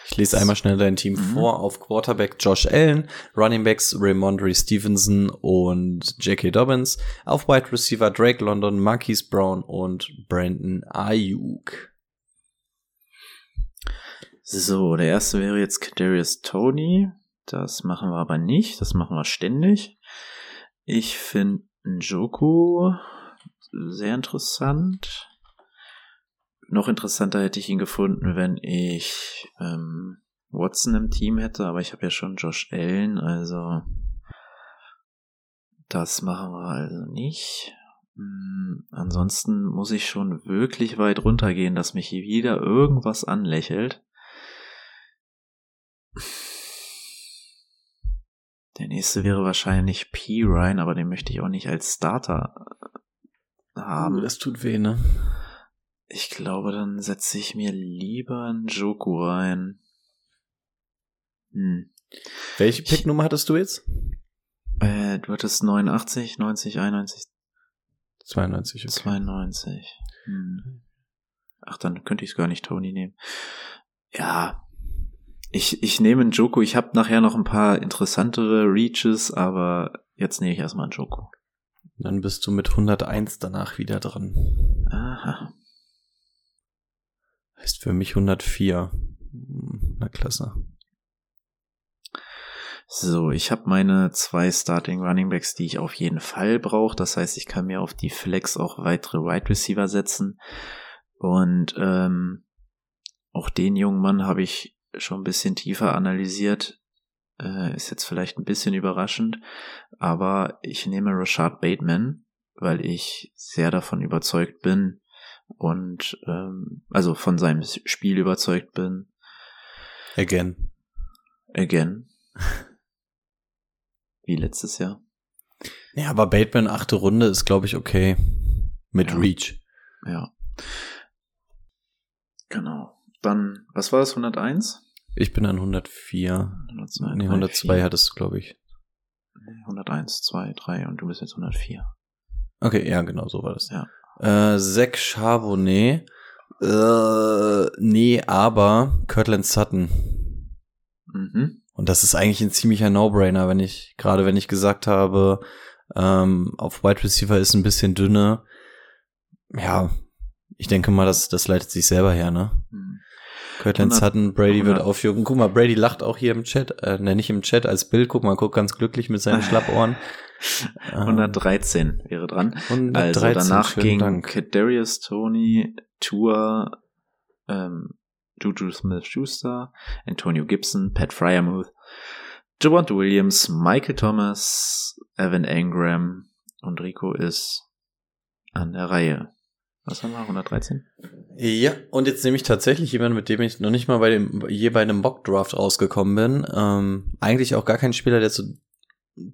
Ich lese einmal schnell dein Team Mhm. vor. Auf Quarterback Josh Allen, Running Backs Raymondre Stevenson und J.K. Dobbins. Auf Wide Receiver Drake London, Marquise Brown und Brandon Ayuk. So, der erste wäre jetzt Kadarius Tony. Das machen wir aber nicht. Das machen wir ständig. Ich finde Njoku sehr interessant. Noch interessanter hätte ich ihn gefunden, wenn ich ähm, Watson im Team hätte, aber ich habe ja schon Josh Allen, also das machen wir also nicht. Hm, ansonsten muss ich schon wirklich weit runtergehen, dass mich hier wieder irgendwas anlächelt. Der nächste wäre wahrscheinlich P. Ryan, aber den möchte ich auch nicht als Starter äh, haben. Oh, das tut weh, ne? Ich glaube, dann setze ich mir lieber einen Joku rein. Hm. Welche Picknummer hattest du jetzt? Äh, du hattest 89, 90, 91, 92, okay. 92. Hm. Ach, dann könnte ich es gar nicht Tony nehmen. Ja, ich, ich nehme einen Joko. Ich habe nachher noch ein paar interessantere Reaches, aber jetzt nehme ich erstmal einen Joko. Dann bist du mit 101 danach wieder dran. Aha. Heißt für mich 104. Hm, Na klasse. So, ich habe meine zwei Starting Running Backs, die ich auf jeden Fall brauche. Das heißt, ich kann mir auf die Flex auch weitere Wide Receiver setzen. Und ähm, auch den jungen Mann habe ich schon ein bisschen tiefer analysiert. Äh, ist jetzt vielleicht ein bisschen überraschend, aber ich nehme Rashad Bateman, weil ich sehr davon überzeugt bin und ähm, also von seinem Spiel überzeugt bin. Again. Again. <laughs> Wie letztes Jahr. Ja, aber Bateman achte Runde ist, glaube ich, okay. Mit Ja. Reach. Ja. Genau. Dann, was war das, 101? Ich bin an 104. 102, Nee, 3, 102 4. hattest du, glaube ich. Nee, 101, 2, 3 und du bist jetzt 104. Okay, ja, genau, so war das. Ja. Äh, Zach Charbonnet. Äh, nee, aber Kirtland Sutton. Mhm. Und das ist eigentlich ein ziemlicher No-Brainer, wenn ich, gerade wenn ich gesagt habe, ähm, auf Wide Receiver ist ein bisschen dünne. Ja, ich denke mal, das, das leitet sich selber her, ne? Mhm. 100 Sutton, Brady wird 100. aufjucken. Guck mal, Brady lacht auch hier im Chat, äh, ne, nicht im Chat, als Bild. Guck mal, guck ganz glücklich mit seinen <laughs> Schlappohren. Ähm, 113 wäre dran. 113, Also danach ging. Darius Tony, Tua, ähm, Juju Smith-Schuster, Antonio Gibson, Pat Fryermuth, Javante Williams, Michael Thomas, Evan Engram und Rico ist an der Reihe. Was haben wir? 113? Ja, und jetzt nehme ich tatsächlich jemanden, mit dem ich noch nicht mal bei dem, je bei einem Mock-Draft rausgekommen bin. Ähm, eigentlich auch gar kein Spieler, der so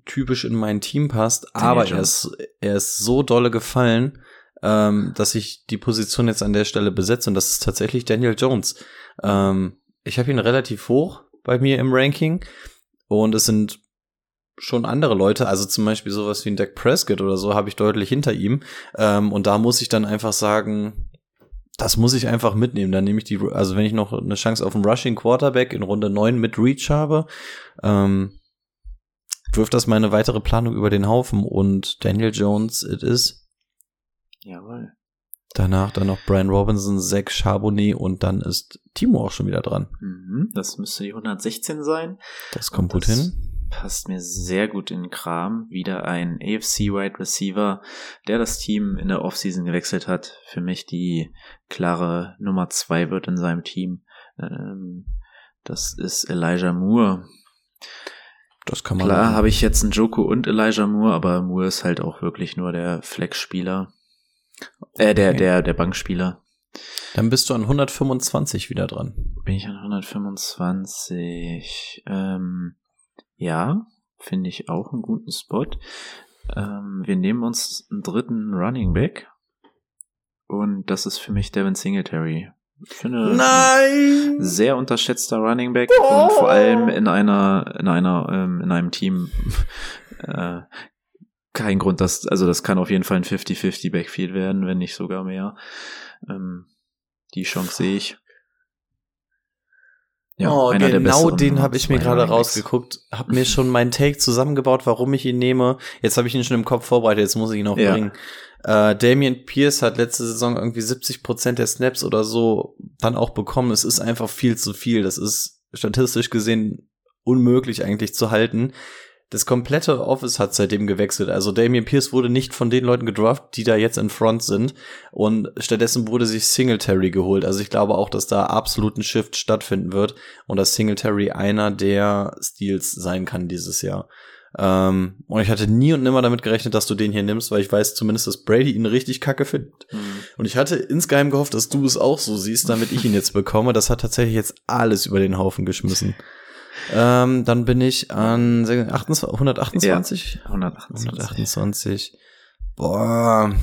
typisch in mein Team passt, Daniel aber er ist, er ist so dolle gefallen, ähm, dass ich die Position jetzt an der Stelle besetze und das ist tatsächlich Daniel Jones. Ähm, ich habe ihn relativ hoch bei mir im Ranking und es sind schon andere Leute, also zum Beispiel sowas wie ein Dak Prescott oder so, habe ich deutlich hinter ihm. Ähm, und da muss ich dann einfach sagen, das muss ich einfach mitnehmen. Dann nehme ich die, also wenn ich noch eine Chance auf einen Rushing Quarterback in Runde 9 mit Reach habe, ähm, wirft das meine weitere Planung über den Haufen und Daniel Jones it is. Jawohl. Danach dann noch Brian Robinson, Zach Charbonnet und dann ist Timo auch schon wieder dran. Mhm, das müsste die 116 sein. Das kommt gut Das hin. Passt mir sehr gut in den Kram. Wieder ein AFC Wide Receiver, der das Team in der Offseason gewechselt hat. Für mich die klare Nummer zwei wird in seinem Team. Ähm, das ist Elijah Moore. Das kann man Klar habe ich jetzt einen Joko und Elijah Moore, aber Moore ist halt auch wirklich nur der Flex-Spieler. Äh, der, Okay. der, der Bankspieler. Dann bist du an 125 wieder dran. Bin ich an 125. Ähm, ja, finde ich auch einen guten Spot. Ähm, wir nehmen uns einen dritten Running Back. Und das ist für mich Devin Singletary. Ich finde, Nein! sehr unterschätzter Running Back und vor allem in einer, in einer, ähm, in einem Team, äh, kein Grund, dass, also das kann auf jeden Fall ein 50-50 Backfield werden, wenn nicht sogar mehr. Ähm, die Chance sehe ich. Oh, einer der genau den habe ich mir gerade rausgeguckt, habe mir schon meinen Take zusammengebaut, warum ich ihn nehme. Jetzt habe ich ihn schon im Kopf vorbereitet, jetzt muss ich ihn auch Ja. bringen. Äh, Damian Pierce hat letzte Saison irgendwie 70 Prozent der Snaps oder so dann auch bekommen. Es ist einfach viel zu viel. Das ist statistisch gesehen unmöglich eigentlich zu halten. Das komplette Office hat seitdem gewechselt. Also Damian Pierce wurde nicht von den Leuten gedraft, die da jetzt in Front sind. Und stattdessen wurde sich Singletary geholt. Also ich glaube auch, dass da absolut ein Shift stattfinden wird und dass Singletary einer der Steals sein kann dieses Jahr. Ähm, und ich hatte nie und nimmer damit gerechnet, dass du den hier nimmst, weil ich weiß zumindest, dass Brady ihn richtig kacke findet. Mhm. Und ich hatte insgeheim gehofft, dass du es auch so siehst, damit ich ihn jetzt bekomme. Das hat tatsächlich jetzt alles über den Haufen geschmissen. Ähm, dann bin ich an 28, 128? Ja, 128. 128. Boah,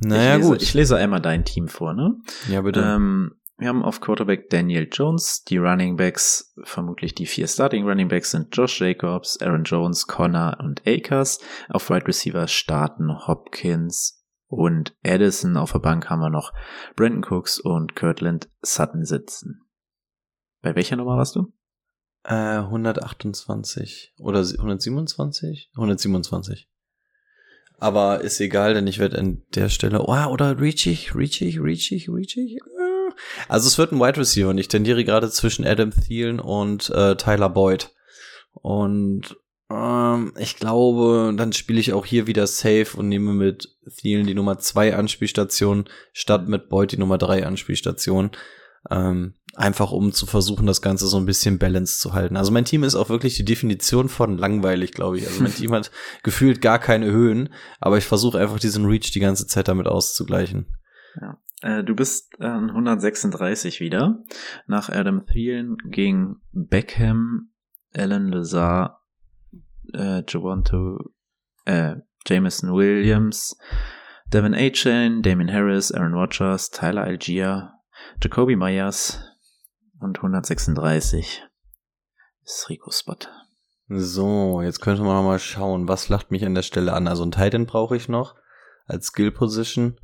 naja ich lese, gut. Ich lese einmal dein Team vor, ne? ja, bitte. Ähm, wir haben auf Quarterback Daniel Jones, die Running Backs, vermutlich die vier Starting Running Backs sind Josh Jacobs, Aaron Jones, Connor und Akers. Auf Wide Receiver starten Hopkins und Addison. Auf der Bank haben wir noch Brandon Cooks und Kirtland Sutton sitzen. Bei welcher Nummer warst du? Äh, 128 oder 127? 127. Aber ist egal, denn ich werde an der Stelle, oh, oder reach ich, reach ich, reach ich, reach ich. Äh. Also es wird ein Wide Receiver und ich tendiere gerade zwischen Adam Thielen und äh, Tyler Boyd. Und ähm, ich glaube, dann spiele ich auch hier wieder safe und nehme mit Thielen die Nummer 2 Anspielstation statt mit Boyd die Nummer 3 Anspielstation. Ähm, einfach um zu versuchen, das Ganze so ein bisschen balanced zu halten. Also mein Team ist auch wirklich die Definition von langweilig, glaube ich. Also mein <laughs> Team hat gefühlt gar keine Höhen, aber ich versuche einfach diesen Reach die ganze Zeit damit auszugleichen. Äh, du bist äh, 136 wieder. Nach Adam Thielen ging Beckham, Alan Lazar, äh, Jawanto, äh, Jameson Williams, Devin A-Chain, Damien Harris, Aaron Rodgers, Tyler Algier, Jacoby Myers und 136 ist Rico Spot. So, jetzt könnte man noch mal schauen, was lacht mich an der Stelle an. Also ein Titan brauche ich noch als Skill Position.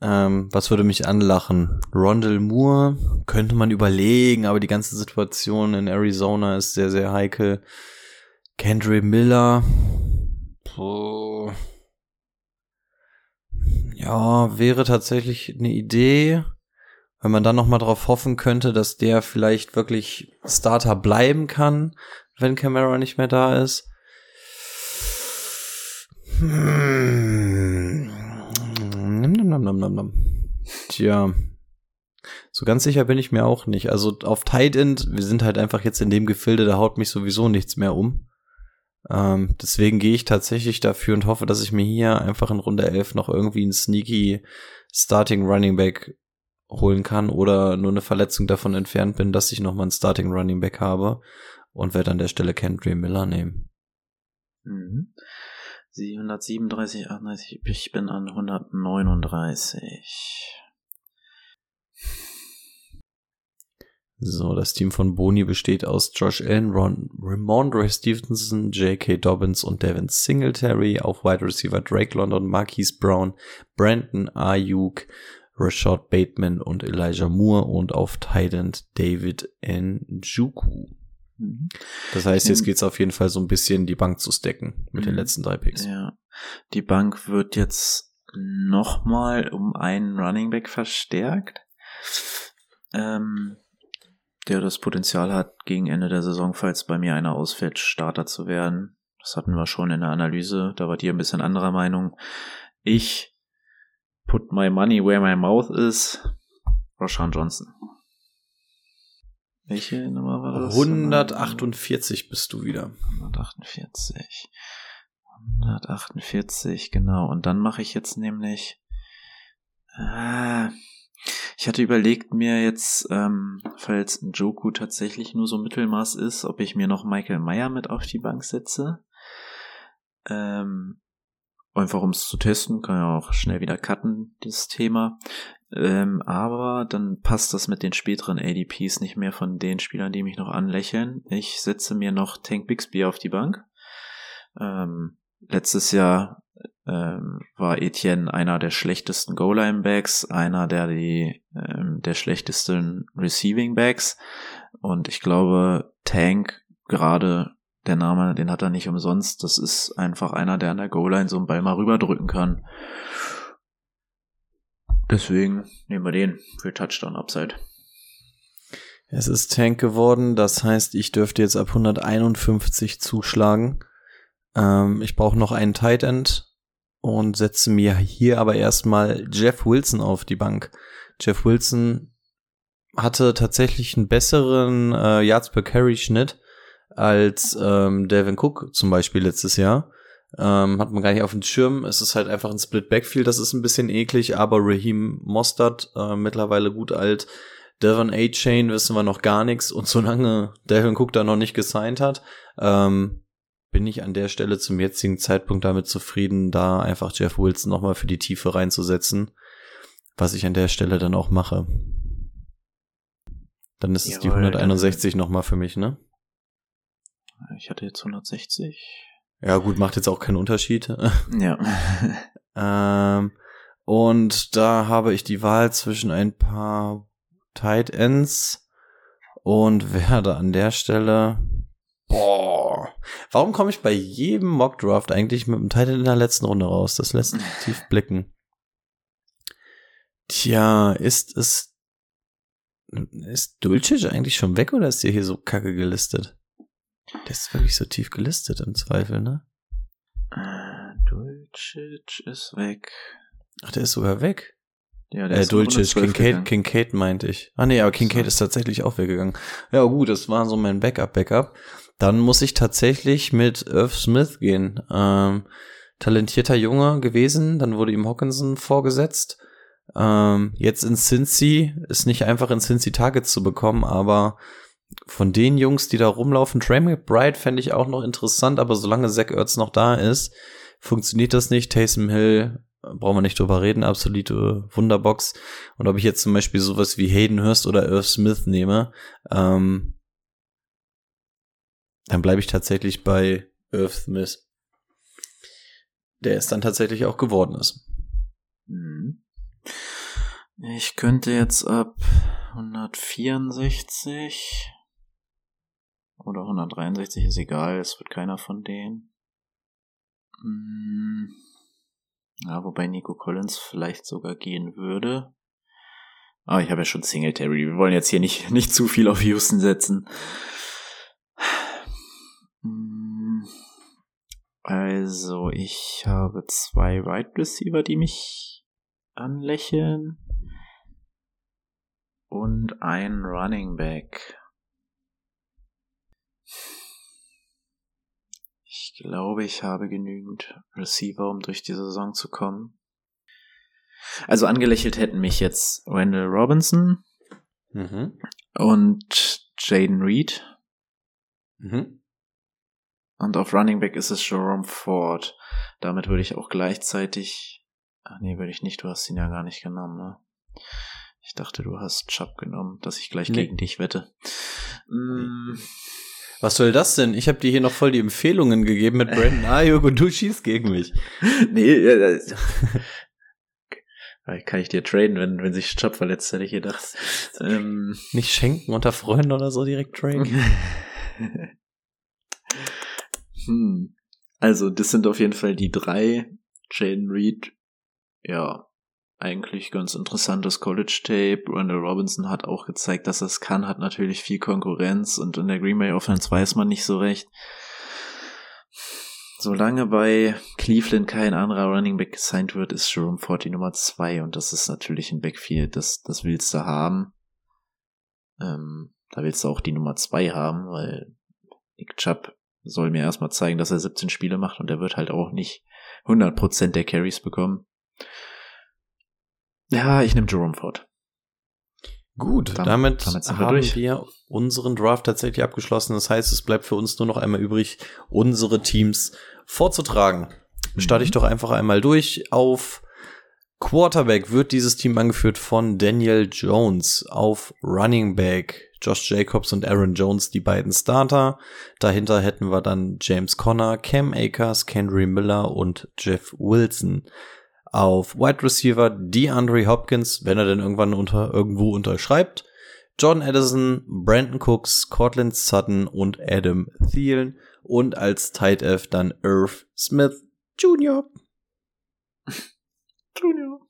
Ähm, was würde mich anlachen? Rondell Moore könnte man überlegen, aber die ganze Situation in Arizona ist sehr, sehr heikel. Kendry Miller. Puh. Ja, wäre tatsächlich eine Idee, wenn man dann noch mal darauf hoffen könnte, dass der vielleicht wirklich Starter bleiben kann, wenn Camara nicht mehr da ist. Hm. Nom, nom, nom, nom. Tja. So ganz sicher bin ich mir auch nicht. Also auf Tight End, wir sind halt einfach jetzt in dem Gefilde, da haut mich sowieso nichts mehr um. Ähm, deswegen gehe ich tatsächlich dafür und hoffe, dass ich mir hier einfach in Runde 11 noch irgendwie einen sneaky Starting Running Back holen kann oder nur eine Verletzung davon entfernt bin, dass ich nochmal einen Starting Running Back habe und werde an der Stelle Kendry Miller nehmen. Mhm. 737, 38, ich bin an 139. So, das Team von Boni besteht aus Josh Allen, Ron, Ramondre Stevenson, J.K. Dobbins und Devin Singletary, auf Wide Receiver Drake London, Marquise Brown, Brandon Ayuk, Rashad Bateman und Elijah Moore und auf Titan David Njuku. Mhm. Das heißt, jetzt geht's auf jeden Fall so ein bisschen die Bank zu stacken mit den Mhm. letzten drei Picks. Ja. Die Bank wird jetzt nochmal um einen Running Back verstärkt, ähm, der das Potenzial hat, gegen Ende der Saison, falls bei mir einer ausfällt, Starter zu werden. Das hatten wir schon in der Analyse, da wart ihr ein bisschen anderer Meinung. Ich put my money where my mouth is. Roshan Johnson. Welche Nummer war das? 148 bist du wieder. 148. 148, genau. Und dann mache ich jetzt nämlich. Äh, ich hatte überlegt, mir jetzt, ähm, falls ein Joku tatsächlich nur so Mittelmaß ist, ob ich mir noch Michael Meyer mit auf die Bank setze. Ähm, einfach um es zu testen, kann ja auch schnell wieder cutten, das Thema. Ähm, aber dann passt das mit den späteren ADPs nicht mehr von den Spielern, die mich noch anlächeln. Ich setze mir noch Tank Bixby auf die Bank. Ähm, letztes Jahr ähm, war Etienne einer der schlechtesten Goal-Line-Backs, einer der die ähm, der schlechtesten Receiving-Backs. Und ich glaube, Tank, gerade der Name, den hat er nicht umsonst. Das ist einfach einer, der an der Goal-Line so einen Ball mal rüberdrücken kann. Deswegen nehmen wir den für Touchdown Upside. Es ist Tank geworden, das heißt, ich dürfte jetzt ab 151 zuschlagen. Ähm, ich brauche noch einen Tight End und setze mir hier aber erstmal Jeff Wilson auf die Bank. Jeff Wilson hatte tatsächlich einen besseren äh, Yards per Carry Schnitt als ähm, Devin Cook zum Beispiel letztes Jahr. Ähm, hat man gar nicht auf dem Schirm. Es ist halt einfach ein Split Backfield, das ist ein bisschen eklig, aber Raheem Mostert, äh, mittlerweile gut alt, Devon A-Chain wissen wir noch gar nichts und solange Devin Cook da noch nicht gesigned hat, ähm, bin ich an der Stelle zum jetzigen Zeitpunkt damit zufrieden, da einfach Jeff Wilson nochmal für die Tiefe reinzusetzen, was ich an der Stelle dann auch mache. Dann ist es die Jawohl, 161 nochmal für mich, ne? Ich hatte jetzt 160. Ja, gut, macht jetzt auch keinen Unterschied. <laughs> Ja. ähm, und da habe ich die Wahl zwischen ein paar Tight Ends und <laughs> werde an der Stelle. Boah. Warum komme ich bei jedem Mock Draft eigentlich mit dem Tight End in der letzten Runde raus? Das lässt <laughs> tief blicken. Tja, ist es. Ist Dulcich eigentlich schon weg oder ist der hier so kacke gelistet? Der ist wirklich so tief gelistet im Zweifel, ne? Äh, Dulcich ist weg. Ach, der ist sogar weg. Ja, Äh, ist Dulcich, 112 Kincaid. Kincaid meinte ich. Ah nee, aber Kincaid So. ist tatsächlich auch weggegangen. Ja gut, das war so mein Backup-Backup. Dann muss ich tatsächlich mit Irv Smith gehen. Ähm, talentierter Junge gewesen, dann wurde ihm Hawkinson vorgesetzt. Ähm, jetzt in Cincy ist nicht einfach in Cincy Targets zu bekommen, aber von den Jungs, die da rumlaufen, Trey McBride fände ich auch noch interessant, aber solange Zach Ertz noch da ist, funktioniert das nicht. Taysom Hill, äh, brauchen wir nicht drüber reden, absolute Wunderbox. Und ob ich jetzt zum Beispiel sowas wie Hayden Hurst oder Irv Smith nehme, ähm, dann bleibe ich tatsächlich bei Irv Smith. Der es dann tatsächlich auch geworden ist. Mhm. Ich könnte jetzt ab 164 oder 163, ist egal, es wird keiner von denen. Mm, Ja, wobei Nico Collins vielleicht sogar gehen würde. Aber ich habe ja schon Singletary. Wir wollen jetzt hier nicht, <laughs> nicht zu viel auf Houston setzen. Mm, Also, ich habe zwei Wide Receiver, die mich anlächeln. Und ein Running Back. Ich glaube, ich habe genügend Receiver, um durch die Saison zu kommen. Also angelächelt hätten mich jetzt Randall Robinson Mhm. und Jaden Reed. Mhm. Und auf Running Back ist es Jerome Ford. Damit würde ich auch gleichzeitig. Ach nee, würde ich nicht. Du hast ihn ja gar nicht genommen, ne? Ich dachte, du hast Chubb genommen, dass ich gleich Nee. gegen dich wette. Mm, Was soll das denn? Ich habe dir hier noch voll die Empfehlungen gegeben mit Brandon <laughs> Ayuk und du schießt gegen mich. nee, äh, äh, <laughs> kann ich dir traden, wenn, wenn sich Chubb verletzt, hätte ich gedacht. Ähm, Nicht schenken unter Freunden oder so direkt traden. <laughs> hm. Also, das sind auf jeden Fall die drei. Jaden Reed, ja, eigentlich ganz interessantes College-Tape. Randall Robinson hat auch gezeigt, dass er es kann, hat natürlich viel Konkurrenz und in der Green Bay Offense weiß man nicht so recht. Solange bei Cleveland kein anderer Running Back gesigned wird, ist Jerome Ford die Nummer zwei und das ist natürlich ein Backfield, das, das willst du haben. Ähm, da willst du auch die Nummer zwei haben, weil Nick Chubb soll mir erstmal zeigen, dass er 17 Spiele macht und er wird halt auch nicht 100% der Carries bekommen. Ja, ich nehme Jerome Ford. Gut, Dann- damit, damit wir haben durch. wir unseren Draft tatsächlich abgeschlossen. Das heißt, es bleibt für uns nur noch einmal übrig, unsere Teams vorzutragen. Starte ich doch einfach einmal durch. Auf Quarterback wird dieses Team angeführt von Daniel Jones. Auf Running Back Josh Jacobs und Aaron Jones, die beiden Starter. Dahinter hätten wir dann James Conner, Cam Akers, Kendry Miller und Jeff Wilson. Auf Wide Receiver DeAndre Hopkins, wenn er denn irgendwann unter, irgendwo unterschreibt. John Addison, Brandon Cooks, Cortland Sutton und Adam Thielen. Und als Tight F dann Irv Smith Jr. <laughs> Junior.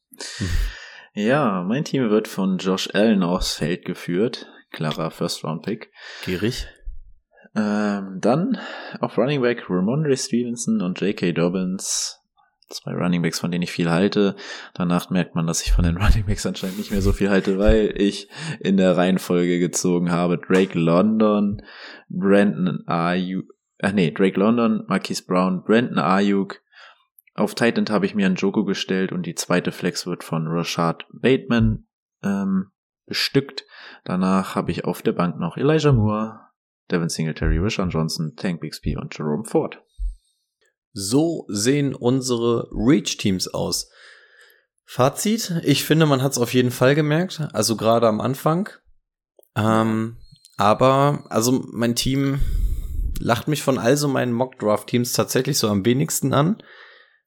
Ja, mein Team wird von Josh Allen aufs Feld geführt. Klarer First-Round-Pick. Gierig. Ähm, dann auf Running Back Ramondre Stevenson und J.K. Dobbins. Zwei Running Backs, von denen ich viel halte. Danach merkt man, dass ich von den <laughs> Running Backs anscheinend nicht mehr so viel halte, weil ich in der Reihenfolge gezogen habe. Drake London, Brandon Ayuk, ach nee, Drake London, Marquise Brown, Brandon Ayuk. Auf Tight End habe ich mir einen Joko gestellt und die zweite Flex wird von Rashad Bateman ähm, bestückt. Danach habe ich auf der Bank noch Elijah Moore, Devin Singletary, Rashawn Johnson, Tank Bixby und Jerome Ford. So sehen unsere Reach-Teams aus. Fazit, ich finde, man hat es auf jeden Fall gemerkt, also gerade am Anfang. Ähm, aber, also mein Team lacht mich von all so meinen Mock-Draft-Teams tatsächlich so am wenigsten an.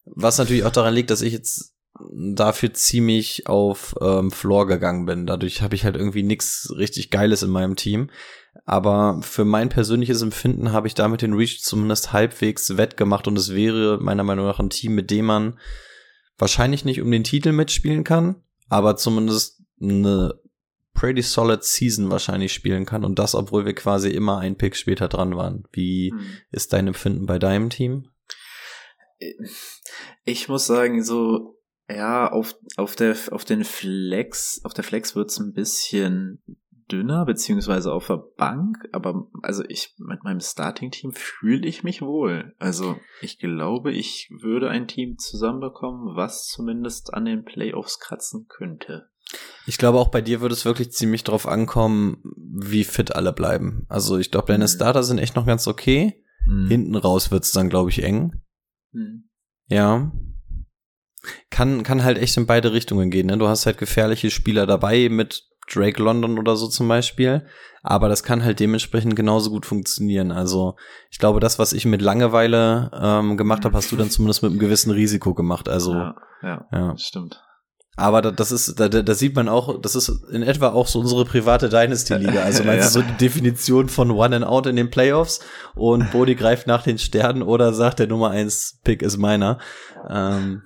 Was natürlich auch daran liegt, dass ich jetzt dafür ziemlich auf ähm, Floor gegangen bin. Dadurch habe ich halt irgendwie nichts richtig Geiles in meinem Team. Aber für mein persönliches Empfinden habe ich damit den Reach zumindest halbwegs wettgemacht und es wäre meiner Meinung nach ein Team, mit dem man wahrscheinlich nicht um den Titel mitspielen kann, aber zumindest eine pretty solid Season wahrscheinlich spielen kann und das, obwohl wir quasi immer ein Pick später dran waren. Wie hm. ist dein Empfinden bei deinem Team? Ich muss sagen, so ja, auf, auf, der, auf den Flex, auf der Flex wird's ein bisschen dünner, beziehungsweise auf der Bank, aber also ich mit meinem Starting-Team fühle ich mich wohl. Also ich glaube, ich würde ein Team zusammenbekommen, was zumindest an den Playoffs kratzen könnte. Ich glaube, auch bei dir würde es wirklich ziemlich drauf ankommen, wie fit alle bleiben. Also ich glaube, deine mhm. Starter sind echt noch ganz okay. Mhm. Hinten raus wird's dann, glaube ich, eng. Mhm. Ja. Kann, kann halt echt in beide Richtungen gehen. Ne? Du hast halt gefährliche Spieler dabei mit Drake London oder so zum Beispiel. Aber das kann halt dementsprechend genauso gut funktionieren. Also ich glaube, das, was ich mit Langeweile ähm, gemacht habe, hast du dann zumindest mit einem gewissen Risiko gemacht. Also ja, ja, ja. stimmt. Aber das ist, da, da sieht man auch, das ist in etwa auch so unsere private Dynasty-Liga. Also meinst <laughs> ja. du so die Definition von One and Out in den Playoffs und Bodie greift nach den Sternen oder sagt, der Nummer 1 Pick ist meiner. Ähm,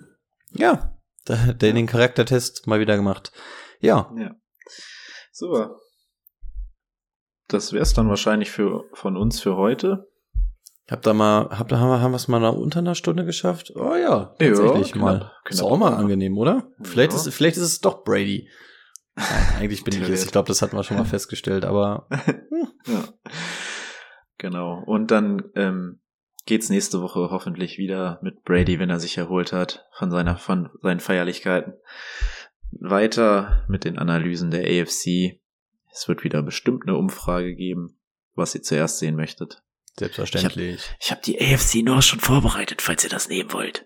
ja, der, der den Charaktertest mal wieder gemacht. Ja. ja. Super. Das wär's dann wahrscheinlich für, von uns für heute. Hab da mal, hab, haben wir, haben wir es mal nach unter einer Stunde geschafft? Oh ja, tatsächlich ja, mal. Knapp, ist auch mal angenehm, oder? Ja. Vielleicht ist, vielleicht ist es doch Brady. Nein, eigentlich bin <laughs> ich es. Ich glaube, das hatten wir schon mal <laughs> festgestellt, aber. <laughs> ja. Genau. Und dann ähm, geht's nächste Woche hoffentlich wieder mit Brady, wenn er sich erholt hat von seiner, von seinen Feierlichkeiten. Weiter mit den Analysen der AFC. Es wird wieder bestimmt eine Umfrage geben, was ihr zuerst sehen möchtet. Selbstverständlich. Ich habe hab die AFC nur schon vorbereitet, falls ihr das nehmen wollt.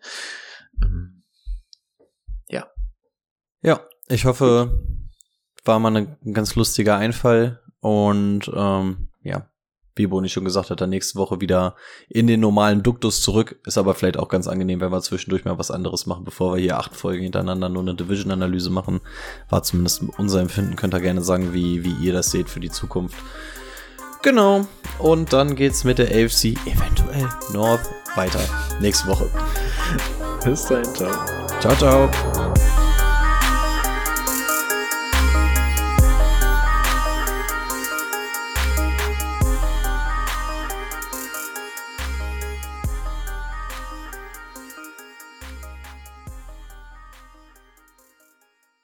Ähm, ja. Ja, ich hoffe, war mal ein ganz lustiger Einfall und ähm, ja, wie Boni schon gesagt hat, dann nächste Woche wieder in den normalen Duktus zurück. Ist aber vielleicht auch ganz angenehm, wenn wir zwischendurch mal was anderes machen, bevor wir hier acht Folgen hintereinander nur eine Division-Analyse machen. War zumindest unser Empfinden. Könnt ihr gerne sagen, wie, wie ihr das seht für die Zukunft. Genau. Und dann geht's mit der AFC eventuell North weiter. Nächste Woche. Bis dahin, ciao. Ciao, ciao.